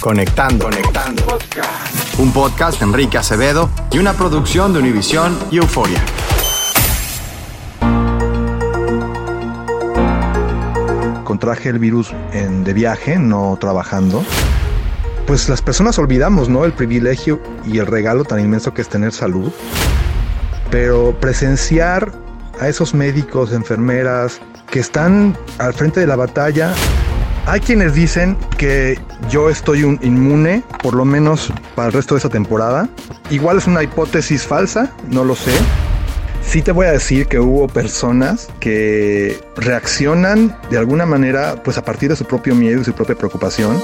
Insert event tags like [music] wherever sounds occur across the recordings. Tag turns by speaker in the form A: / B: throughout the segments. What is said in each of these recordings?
A: Conectando, conectando. Un podcast de Enrique Acevedo y una producción de Univisión y Euforia.
B: Contraje el virus en- de viaje, no trabajando. Pues las personas olvidamos, ¿no? El privilegio y el regalo tan inmenso que es tener salud. Pero presenciar a esos médicos, enfermeras que están al frente de la batalla hay quienes dicen que yo estoy un inmune, por lo menos para el resto de esa temporada. Igual es una hipótesis falsa, no lo sé. Sí te voy a decir que hubo personas que reaccionan de alguna manera, pues a partir de su propio miedo y su propia preocupación.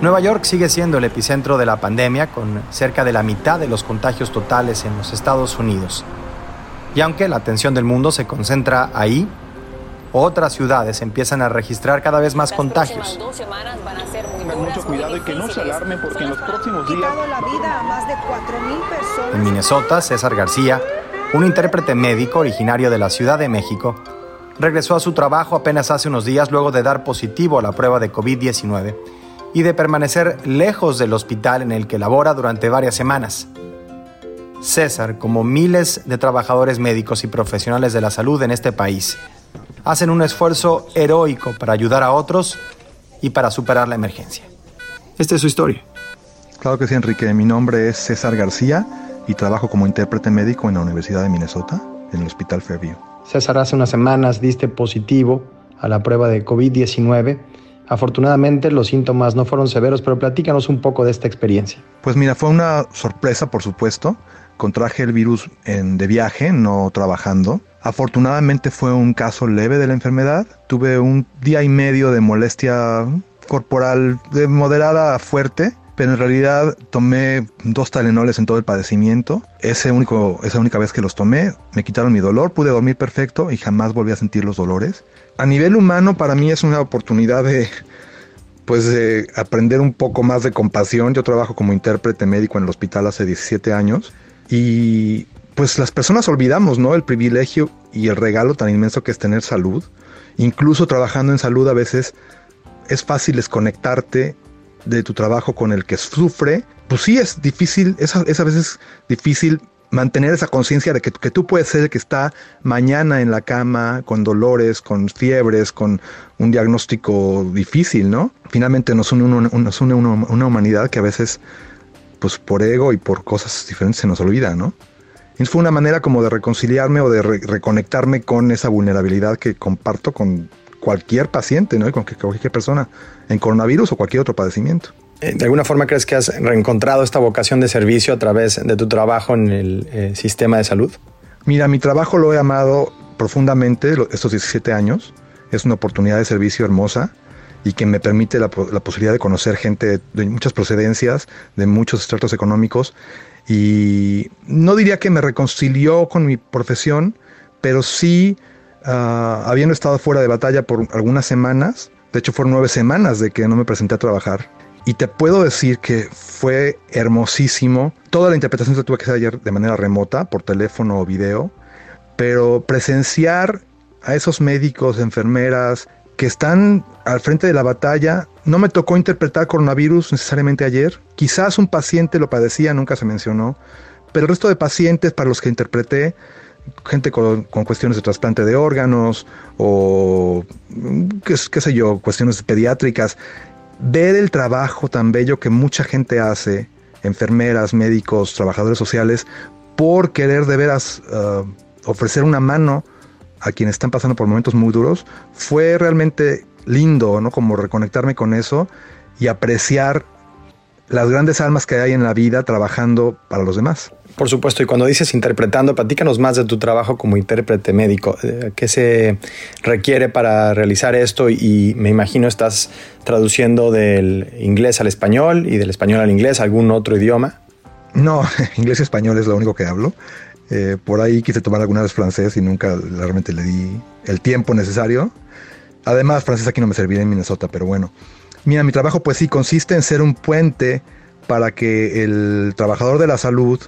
C: Nueva York sigue siendo el epicentro de la pandemia, con cerca de la mitad de los contagios totales en los Estados Unidos. Y aunque la atención del mundo se concentra ahí, otras ciudades empiezan a registrar cada vez más contagios.
D: mucho cuidado y que no se alarmen porque en los próximos días...
E: la vida a más de 4.000 personas.
C: En Minnesota, César García, un intérprete médico originario de la Ciudad de México, regresó a su trabajo apenas hace unos días luego de dar positivo a la prueba de COVID-19 y de permanecer lejos del hospital en el que labora durante varias semanas. César, como miles de trabajadores médicos y profesionales de la salud en este país, hacen un esfuerzo heroico para ayudar a otros y para superar la emergencia. Esta es su historia.
B: Claro que sí, Enrique. Mi nombre es César García y trabajo como intérprete médico en la Universidad de Minnesota, en el Hospital Fairview.
C: César, hace unas semanas diste positivo a la prueba de COVID-19. Afortunadamente los síntomas no fueron severos, pero platícanos un poco de esta experiencia.
B: Pues mira, fue una sorpresa, por supuesto. Contraje el virus de viaje, no trabajando. Afortunadamente fue un caso leve de la enfermedad. Tuve un día y medio de molestia corporal de moderada a fuerte, pero en realidad tomé dos talenoles en todo el padecimiento. Ese único, esa única vez que los tomé, me quitaron mi dolor, pude dormir perfecto y jamás volví a sentir los dolores. A nivel humano, para mí es una oportunidad de, pues, de aprender un poco más de compasión. Yo trabajo como intérprete médico en el hospital hace 17 años y pues las personas olvidamos, ¿no? El privilegio y el regalo tan inmenso que es tener salud. Incluso trabajando en salud a veces es fácil desconectarte de tu trabajo con el que sufre. Pues sí, es difícil, es a, es a veces difícil mantener esa conciencia de que, que, tú puedes ser el que está mañana en la cama con dolores, con fiebres, con un diagnóstico difícil, ¿no? Finalmente nos une, nos une una humanidad que a veces, pues por ego y por cosas diferentes se nos olvida, ¿no? Entonces fue una manera como de reconciliarme o de re reconectarme con esa vulnerabilidad que comparto con cualquier paciente, ¿no? Y con cualquier persona en coronavirus o cualquier otro padecimiento.
C: Eh, ¿De alguna forma crees que has reencontrado esta vocación de servicio a través de tu trabajo en el eh, sistema de salud?
B: Mira, mi trabajo lo he amado profundamente estos 17 años. Es una oportunidad de servicio hermosa y que me permite la, posibilidad de conocer gente de muchas procedencias, de muchos estratos económicos y no diría que me reconcilió con mi profesión, pero sí, uh, habiendo estado fuera de batalla por algunas semanas, de hecho fueron nueve semanas de que no me presenté a trabajar, y te puedo decir que fue hermosísimo. Toda la interpretación se tuve que hacer ayer de manera remota, por teléfono o video, pero presenciar a esos médicos, enfermeras, que están al frente de la batalla. No me tocó interpretar coronavirus necesariamente ayer. Quizás un paciente lo padecía, nunca se mencionó. Pero el resto de pacientes para los que interpreté, gente con, cuestiones de trasplante de órganos o qué, sé yo, cuestiones pediátricas, ver el trabajo tan bello que mucha gente hace, enfermeras, médicos, trabajadores sociales, por querer de veras uh, ofrecer una mano a quienes están pasando por momentos muy duros, fue realmente lindo, ¿no? Como reconectarme con eso y apreciar las grandes almas que hay en la vida trabajando para los demás.
C: Por supuesto, y cuando dices interpretando, platícanos más de tu trabajo como intérprete médico. Eh, ¿Qué se requiere para realizar esto? Y me imagino estás traduciendo del inglés al español y del español al inglés, algún otro idioma.
B: No, [laughs] inglés y español es lo único que hablo. Eh, por ahí quise tomar alguna vez francés y nunca realmente le di el tiempo necesario. Además, francés aquí no me serviría en Minnesota, pero bueno. Mira, mi trabajo pues sí consiste en ser un puente para que el trabajador de la salud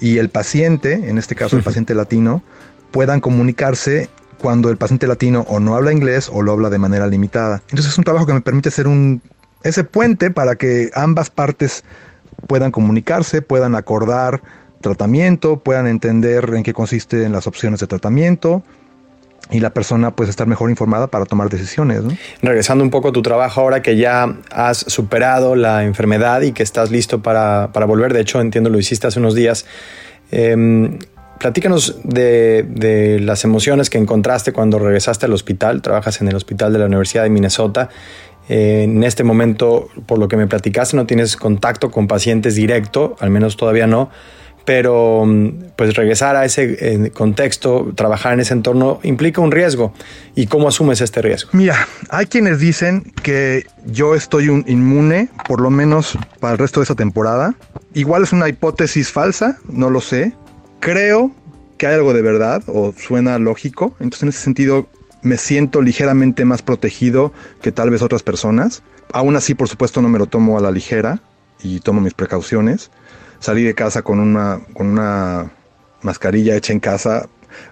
B: y el paciente, en este caso el paciente latino, puedan comunicarse cuando el paciente latino o no habla inglés o lo habla de manera limitada. Entonces es un trabajo que me permite ser un ese puente para que ambas partes puedan comunicarse, puedan acordar tratamiento, puedan entender en qué consisten las opciones de tratamiento y la persona pues estar mejor informada para tomar decisiones. ¿no?
C: Regresando un poco a tu trabajo ahora que ya has superado la enfermedad y que estás listo para, para volver, de hecho entiendo lo hiciste hace unos días, eh, platícanos de, de, las emociones que encontraste cuando regresaste al hospital, trabajas en el hospital de la Universidad de Minnesota. Eh, en este momento, por lo que me platicaste, no tienes contacto con pacientes directo, al menos todavía no pero pues regresar a ese eh, contexto, trabajar en ese entorno implica un riesgo. ¿Y cómo asumes este riesgo?
B: Mira, hay quienes dicen que yo estoy un inmune, por lo menos para el resto de esa temporada. Igual es una hipótesis falsa, no lo sé. Creo que hay algo de verdad o suena lógico. Entonces en ese sentido me siento ligeramente más protegido que tal vez otras personas. Aún así, por supuesto, no me lo tomo a la ligera y tomo mis precauciones salí de casa con una, con una mascarilla hecha en casa,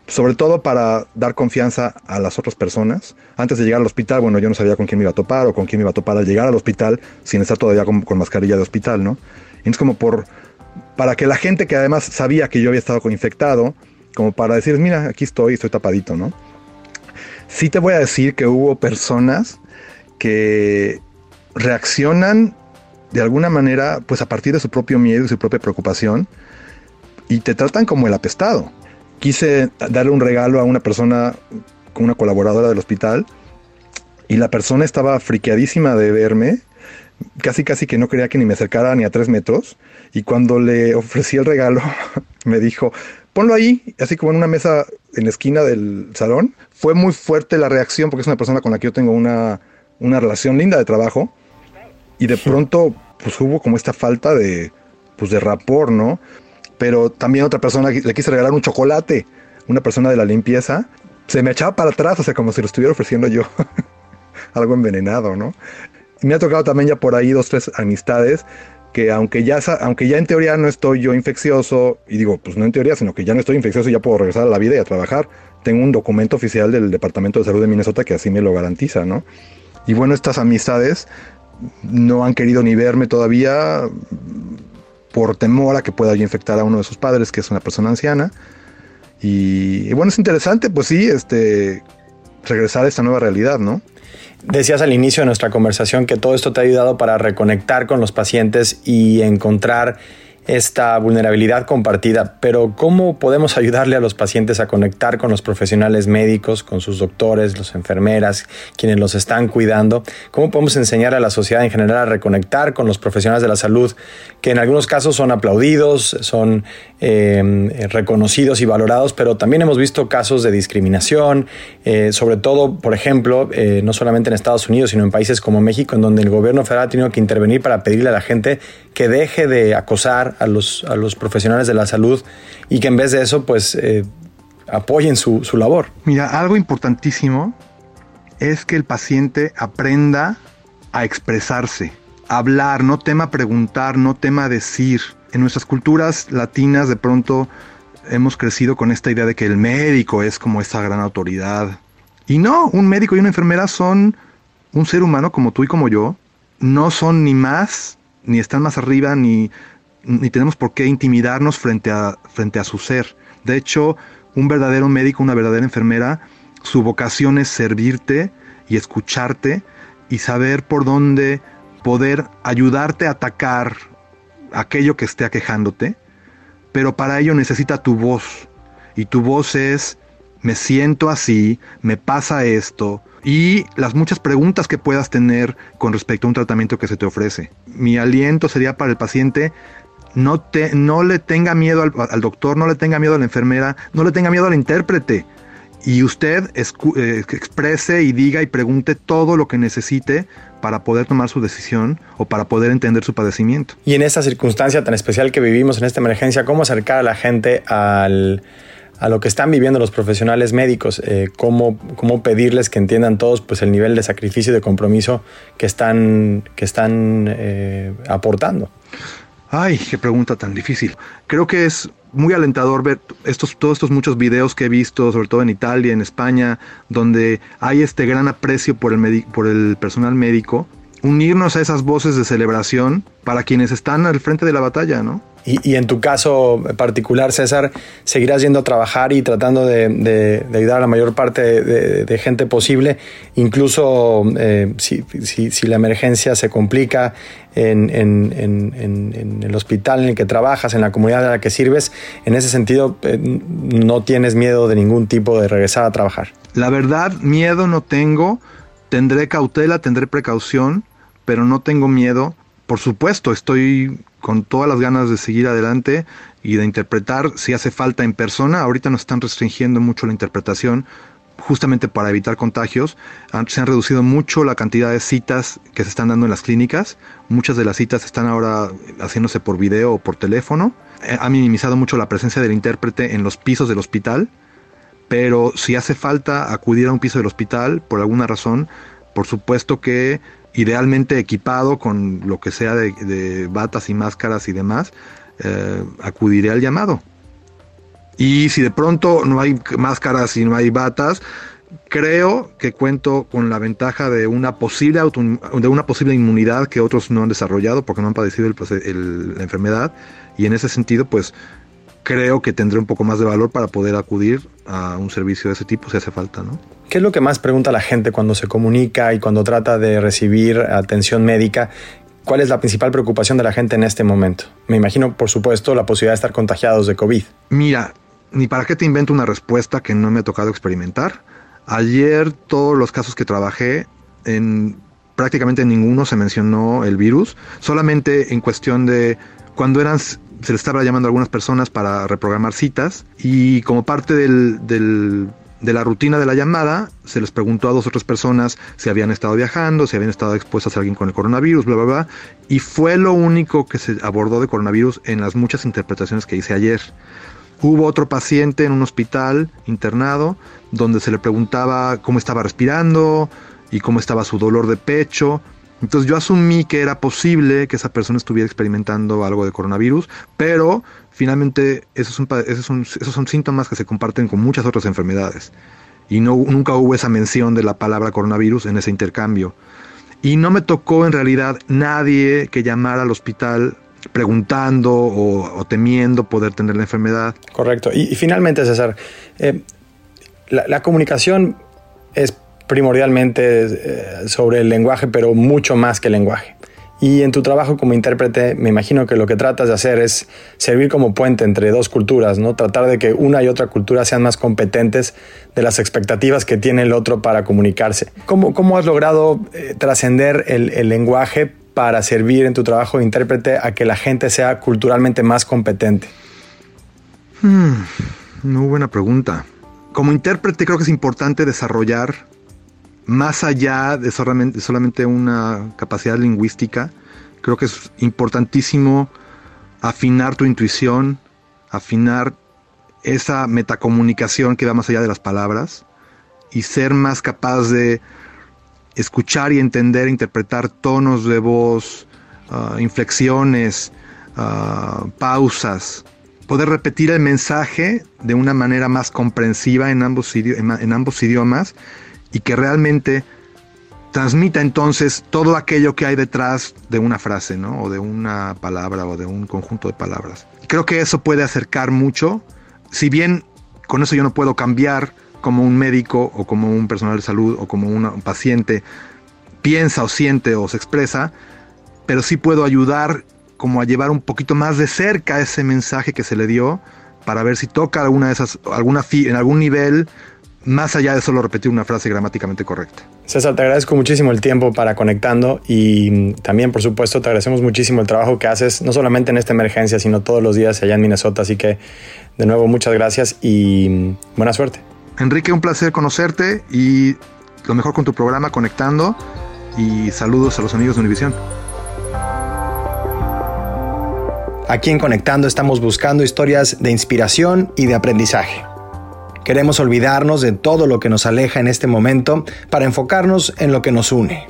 B: sobre todo para dar confianza a las otras personas. Antes de llegar al hospital, bueno, yo no sabía con quién me iba a topar o con quién me iba a topar al llegar al hospital sin estar todavía con, mascarilla de hospital, ¿no? Y es como por, para que la gente que además sabía que yo había estado infectado, como para decir, mira, aquí estoy, estoy tapadito, ¿no? Sí te voy a decir que hubo personas que reaccionan de alguna manera, pues a partir de su propio miedo y su propia preocupación, y te tratan como el apestado. Quise darle un regalo a una persona, una colaboradora del hospital, y la persona estaba friqueadísima de verme, casi casi que no quería que ni me acercara ni a tres metros, y cuando le ofrecí el regalo, [laughs] me dijo, ponlo ahí, así como en una mesa en la esquina del salón. Fue muy fuerte la reacción porque es una persona con la que yo tengo una, una relación linda de trabajo y de pronto pues hubo como esta falta de pues de rapor, ¿no? Pero también otra persona le quise regalar un chocolate, una persona de la limpieza, se me echaba para atrás, o sea, como si lo estuviera ofreciendo yo [laughs] algo envenenado, ¿no? Y me ha tocado también ya por ahí dos, tres amistades que aunque ya, aunque ya en teoría no estoy yo infeccioso, y digo, pues no en teoría, sino que ya no estoy infeccioso y ya puedo regresar a la vida y a trabajar, tengo un documento oficial del Departamento de Salud de Minnesota que así me lo garantiza, ¿no? Y bueno, estas amistades no han querido ni verme todavía por temor a que pueda yo infectar a uno de sus padres, que es una persona anciana. Y, bueno, es interesante, pues sí, este, regresar a esta nueva realidad, ¿no?
C: Decías al inicio de nuestra conversación que todo esto te ha ayudado para reconectar con los pacientes y encontrar esta vulnerabilidad compartida, pero ¿cómo podemos ayudarle a los pacientes a conectar con los profesionales médicos, con sus doctores, las enfermeras, quienes los están cuidando? ¿Cómo podemos enseñar a la sociedad en general a reconectar con los profesionales de la salud, que en algunos casos son aplaudidos, son eh, reconocidos y valorados, pero también hemos visto casos de discriminación, eh, sobre todo, por ejemplo, eh, no solamente en Estados Unidos, sino en países como México, en donde el gobierno federal ha tenido que intervenir para pedirle a la gente que deje de acosar a los, a los profesionales de la salud y que en vez de eso, pues eh, apoyen su, su labor.
B: Mira, algo importantísimo es que el paciente aprenda a expresarse, a hablar, no tema preguntar, no tema decir. En nuestras culturas latinas de pronto hemos crecido con esta idea de que el médico es como esa gran autoridad. Y no, un médico y una enfermera son un ser humano como tú y como yo. No son ni más, ni están más arriba, ni, ni tenemos por qué intimidarnos frente a, frente a su ser. De hecho, un verdadero médico, una verdadera enfermera, su vocación es servirte y escucharte y saber por dónde poder ayudarte a atacar aquello que esté aquejándote, pero para ello necesita tu voz. Y tu voz es, me siento así, me pasa esto, y las muchas preguntas que puedas tener con respecto a un tratamiento que se te ofrece. Mi aliento sería para el paciente, no, te, no le tenga miedo al, al doctor, no le tenga miedo a la enfermera, no le tenga miedo al intérprete. Y usted eh, exprese y diga y pregunte todo lo que necesite para poder tomar su decisión o para poder entender su padecimiento.
C: Y en esta circunstancia tan especial que vivimos en esta emergencia, ¿cómo acercar a la gente al, a lo que están viviendo los profesionales médicos? Eh, ¿cómo, ¿Cómo pedirles que entiendan todos pues, el nivel de sacrificio y de compromiso que están, que están eh, aportando?
B: Ay, qué pregunta tan difícil. Creo que es muy alentador ver estos, todos estos muchos videos que he visto, sobre todo en Italia, en España, donde hay este gran aprecio por el, por el personal médico. Unirnos a esas voces de celebración para quienes están al frente de la batalla, ¿no?
C: Y, en tu caso particular, César, seguirás yendo a trabajar y tratando de, ayudar a la mayor parte de, gente posible, incluso eh, si, la emergencia se complica en, el hospital en el que trabajas, en la comunidad en la que sirves, en ese sentido eh, no tienes miedo de ningún tipo de regresar a trabajar.
B: La verdad, miedo no tengo, tendré cautela, tendré precaución, pero no tengo miedo. Por supuesto, estoy con todas las ganas de seguir adelante y de interpretar si hace falta en persona. Ahorita nos están restringiendo mucho la interpretación justamente para evitar contagios. Se han reducido mucho la cantidad de citas que se están dando en las clínicas. Muchas de las citas están ahora haciéndose por video o por teléfono. Eh, Ha minimizado mucho la presencia del intérprete en los pisos del hospital pero si hace falta acudir a un piso del hospital por alguna razón, por supuesto que idealmente equipado con lo que sea de, batas y máscaras y demás, eh, acudiré al llamado. Y si de pronto no hay máscaras y no hay batas, creo que cuento con la ventaja de una posible auto- de una posible inmunidad que otros no han desarrollado porque no han padecido el- la enfermedad y en ese sentido pues creo que tendré un poco más de valor para poder acudir a un servicio de ese tipo si hace falta, ¿no?
C: ¿Qué es lo que más pregunta la gente cuando se comunica y cuando trata de recibir atención médica? ¿Cuál es la principal preocupación de la gente en este momento? Me imagino, por supuesto, la posibilidad de estar contagiados de COVID.
B: Mira, ni para qué te invento una respuesta que no me ha tocado experimentar. Ayer todos los casos que trabajé, en prácticamente ninguno se mencionó el virus, solamente en cuestión de cuando eran se le estaba llamando a algunas personas para reprogramar citas y como parte del, de la rutina de la llamada se les preguntó a dos otras personas si habían estado viajando, si habían estado expuestas a alguien con el coronavirus, bla, bla, bla. Y fue lo único que se abordó de coronavirus en las muchas interpretaciones que hice ayer. Hubo otro paciente en un hospital internado donde se le preguntaba cómo estaba respirando y cómo estaba su dolor de pecho. Entonces yo asumí que era posible que esa persona estuviera experimentando algo de coronavirus, pero finalmente esos son, esos son, esos son síntomas que se comparten con muchas otras enfermedades. Y no, nunca hubo esa mención de la palabra coronavirus en ese intercambio. Y no me tocó en realidad nadie que llamara al hospital preguntando o, temiendo poder tener la enfermedad.
C: Correcto. Y, finalmente, César, eh, la comunicación es primordialmente eh, sobre el lenguaje, pero mucho más que el lenguaje. Y en tu trabajo como intérprete, me imagino que lo que tratas de hacer es servir como puente entre dos culturas, ¿no? Tratar de que una y otra cultura sean más competentes de las expectativas que tiene el otro para comunicarse. ¿Cómo, cómo has logrado eh, trascender el, el lenguaje para servir en tu trabajo de intérprete a que la gente sea culturalmente más competente?
B: Hmm, muy buena pregunta. Como intérprete creo que es importante desarrollar más allá de solamente, una capacidad lingüística, creo que es importantísimo afinar tu intuición, afinar esa metacomunicación que va más allá de las palabras y ser más capaz de escuchar y entender, interpretar tonos de voz, uh, inflexiones, uh, pausas, poder repetir el mensaje de una manera más comprensiva en ambos idiomas y que realmente transmita entonces todo aquello que hay detrás de una frase, ¿no? O de una palabra o de un conjunto de palabras. Creo que eso puede acercar mucho, si bien con eso yo no puedo cambiar como un médico o como un personal de salud o como un paciente piensa o siente o se expresa, pero sí puedo ayudar como a llevar un poquito más de cerca ese mensaje que se le dio para ver si toca alguna de esas, alguna en algún nivel más allá de solo repetir una frase gramáticamente correcta.
C: César, te agradezco muchísimo el tiempo para conectando y también, por supuesto, te agradecemos muchísimo el trabajo que haces, no solamente en esta emergencia, sino todos los días allá en Minnesota. Así que, de nuevo, muchas gracias y buena suerte.
B: Enrique, un placer conocerte y lo mejor con tu programa Conectando y saludos a los amigos de Univisión.
C: Aquí en Conectando estamos buscando historias de inspiración y de aprendizaje. Queremos olvidarnos de todo lo que nos aleja en este momento para enfocarnos en lo que nos une.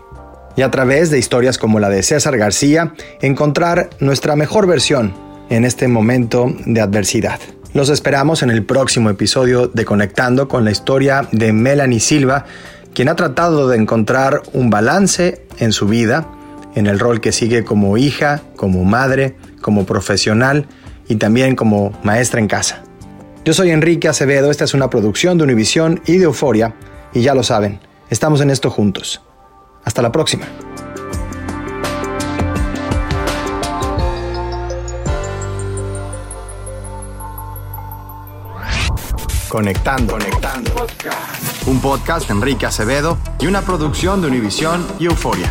C: Y a través de historias como la de César García, encontrar nuestra mejor versión en este momento de adversidad. Los esperamos en el próximo episodio de Conectando con la historia de Melanie Silva, quien ha tratado de encontrar un balance en su vida, en el rol que sigue como hija, como madre, como profesional y también como maestra en casa. Yo soy Enrique Acevedo, esta es una producción de Univisión y de Euforia, y ya lo saben, estamos en esto juntos. Hasta la próxima.
A: Conectando, conectando. Un podcast de Enrique Acevedo y una producción de Univisión y Euforia.